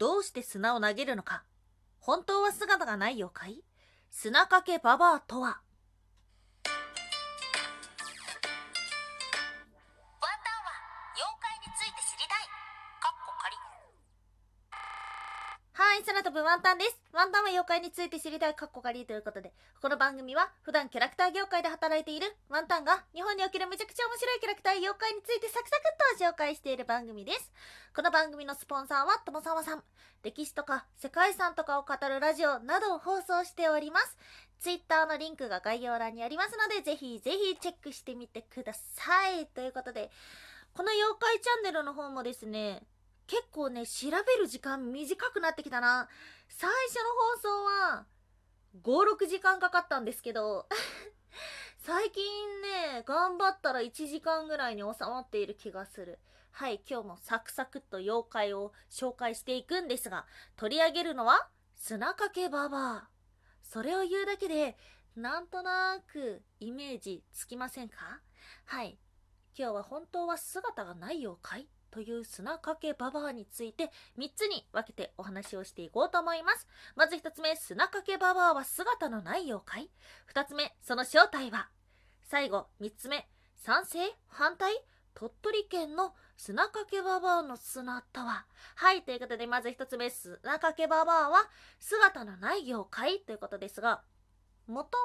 どうして砂を投げるのか。本当は姿がない妖怪砂かけババアとは。い、空飛ぶワンタンです。ワンタンは妖怪について知りたいカッコカリということで、この番組は普段キャラクター業界で働いているワンタンが日本におけるめちゃくちゃ面白いキャラクター妖怪についてサクサクっと紹介している番組です。この番組のスポンサーはともさまさん。歴史とか世界遺産とかを語るラジオなどを放送しております。ツイッターのリンクが概要欄にありますので、ぜひぜひチェックしてみてください。ということで、この妖怪チャンネルの方もですね、結構ね、調べる時間短くなってきたな。最初の放送は、5、6時間かかったんですけど、最近ね、頑張ったら1時間ぐらいに収まっている気がする。はい、今日もサクサクっと妖怪を紹介していくんですが、取り上げるのは、砂かけババア。それを言うだけで、なんとなくイメージつきませんか？はい。今日は本当は姿がない妖怪？という砂かけババアについて3つに分けてお話をしていこうと思います。まず1つ目、砂かけババアは姿のない妖怪 ?2 つ目、その正体は。最後、3つ目、賛成反対。鳥取県の砂かけババアの砂とは。はい、ということでまず1つ目、砂かけババアは姿のない妖怪。ということですが、もと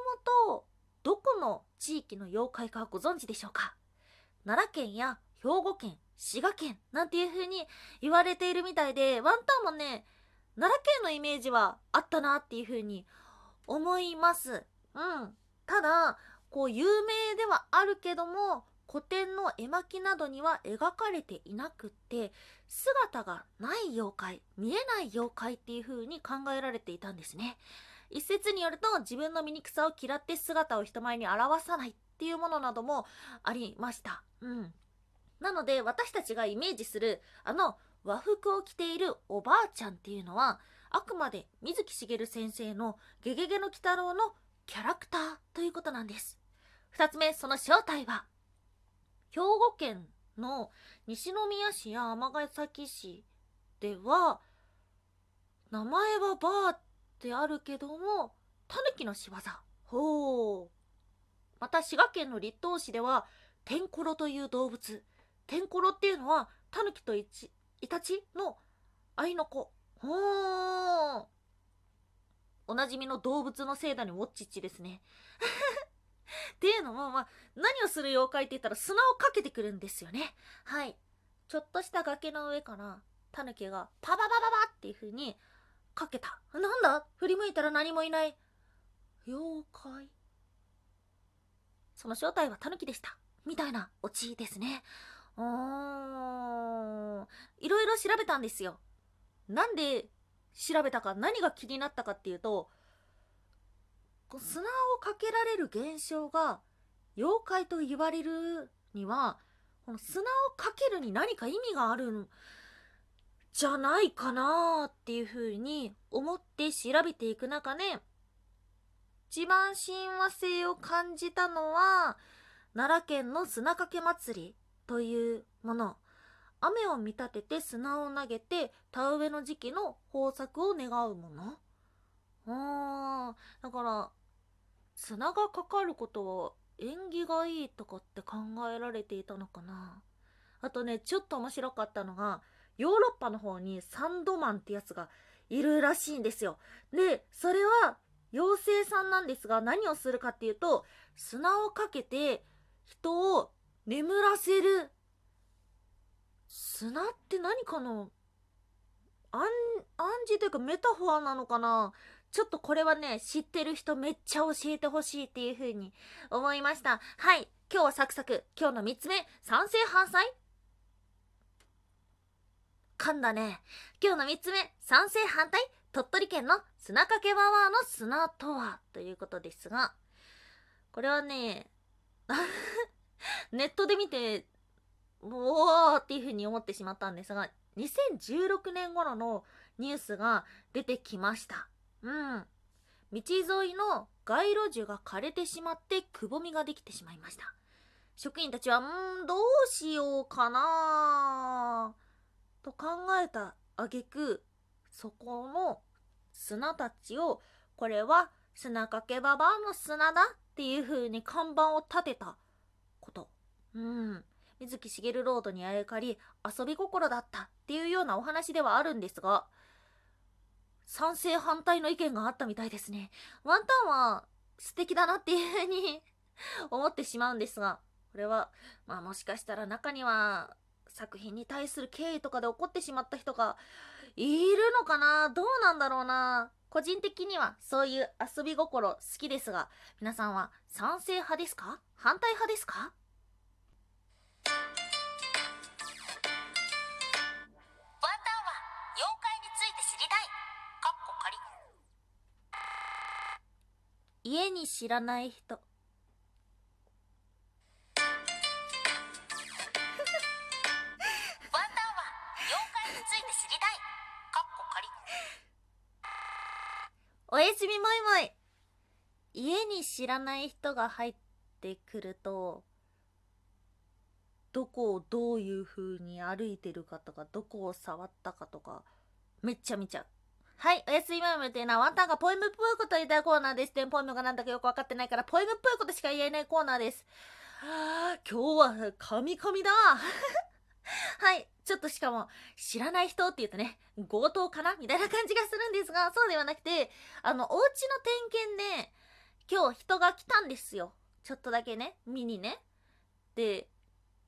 もとどこの地域の妖怪かご存知でしょうか？奈良県や兵庫県、滋賀県なんていう風に言われているみたいで、ワンタンもね、奈良県のイメージはあったなっていう風に思います。うん。ただ、こう有名ではあるけども、古典の絵巻などには描かれていなくって、姿がない妖怪、見えない妖怪っていう風に考えられていたんですね。一説によると自分の醜さを嫌って姿を人前に表さないっていうものなどもありました。うん。なので私たちがイメージするあの和服を着ているおばあちゃんっていうのはあくまで水木しげる先生のゲゲゲの鬼太郎のキャラクターということなんです。二つ目、その正体は兵庫県の西宮市や尼崎市では名前はバーってあるけどもタヌキの仕業。ほう。また滋賀県の栗東市ではテンコロという動物。テンコロっていうのはタヌキとイタチの愛の子。ほー。おなじみの動物のせいだにウォッチッチですね。っていうのも、まあ、何をする妖怪って言ったら砂をかけてくるんですよね。はい。ちょっとした崖の上からタヌキがパパパパパっていう風にかけた。なんだ？振り向いたら何もいない。妖怪その正体はタヌキでした。みたいなオチですね。うーん。いろいろ調べたんですよ。なんで調べたか、何が気になったかっていうと、砂をかけられる現象が妖怪と言われるには、この砂をかけるに何か意味があるんじゃないかなっていうふうに思って調べていく中で、一番親和性を感じたのは、奈良県の砂かけ祭りというもの。雨を見立てて砂を投げて田植えの時期の豊作を願うもの。あー、だから、砂がかかることは縁起がいいとかって考えられていたのかな。あとね、ちょっと面白かったのが、ヨーロッパの方にサンドマンってやつがいるらしいんですよ。で、それは妖精さんなんですが何をするかっていうと砂をかけて人を眠らせる。砂って何かの暗暗示というかメタファーなのかな？ちょっとこれはね知ってる人めっちゃ教えてほしいっていう風に思いました。はい今日はサクサク。今日の3つ目。賛成反対噛んだね。今日の3つ目。賛成反対。鳥取県の砂かけババアの砂とは？ということですが、これはね、ネットで見て、おーっていう風に思ってしまったんですが、2016年頃のニュースが出てきました。うん。道沿いの街路樹が枯れてしまってくぼみができてしまいました。職員たちは、うーん、どうしようかなと考えた挙句そこの砂たちをこれは砂かけばばの砂だっていう風に看板を立てたうん。水木しげるロードにあやかり遊び心だったっていうようなお話ではあるんですが賛成反対の意見があったみたいですね。ワンタンは素敵だなっていう風に 思ってしまうんですがこれはまあもしかしたら中には作品に対する敬意とかで怒ってしまった人がいるのかな？どうなんだろうな？個人的にはそういう遊び心好きですが皆さんは賛成派ですか？反対派ですか？知らない人。ワンタンは妖怪について知りたい。かっこ仮おやすみもいもい。家に知らない人が入ってくるとどこをどういう風に歩いてるかとかどこを触ったかとかめっちゃ見ちゃうはいおやすみもいもいというのはワンタンがポエムっぽいこと言いたいコーナーですでポエムがなんだかよく分かってないからポエムっぽいことしか言えないコーナーですはあ今日は神々だ はい。ちょっとしかも、知らない人って言うとね、強盗かなみたいな感じがするんですが、そうではなくて、あの、お家の点検で、今日人が来たんですよ。ちょっとだけね、見にね。で、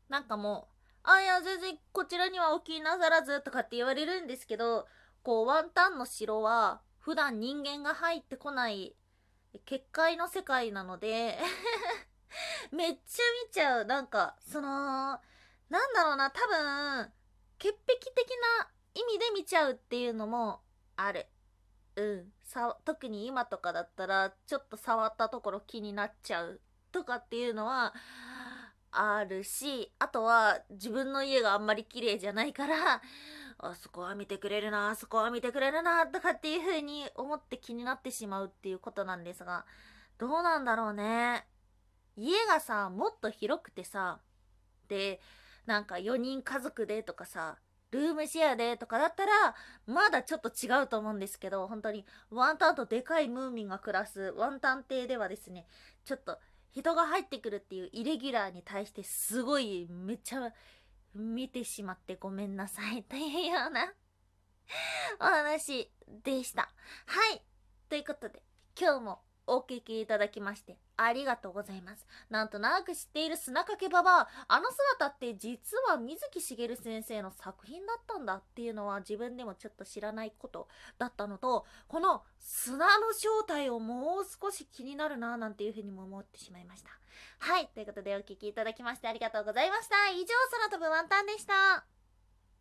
なんかもう、あ、いや、全然こちらにはお気になさらずとかって言われるんですけど、こう、ワンタンの城は、普段人間が入ってこない、結界の世界なので、めっちゃ見ちゃう。なんか、その、なんだろうな、多分、潔癖的な意味で見ちゃうっていうのもある。うん。さ、特に今とかだったら、ちょっと触ったところ気になっちゃうとかっていうのは、あるし、あとは自分の家があんまり綺麗じゃないから、あそこは見てくれるな、あそこは見てくれるな、とかっていう風に思って気になってしまうっていうことなんですが、どうなんだろうね。家がさ、もっと広くてさ、で、なんか4人家族でとかさ、ルームシェアでとかだったら、まだちょっと違うと思うんですけど、本当にワンタンとでかいムーミンが暮らすワンタン邸ではですね、ちょっと人が入ってくるっていうイレギュラーに対してすごいめっちゃ見てしまってごめんなさいというような お話でした。はい。ということで、今日もお聞きいただきましてありがとうございます。なんとなく知っている砂かけばばあの姿って実は水木しげる先生の作品だったんだっていうのは自分でもちょっと知らないことだったのと、この砂の正体をもう少し気になるななんていうふうにも思ってしまいました。はい。ということでお聞きいただきましてありがとうございました。以上、空飛ぶワンタンでした。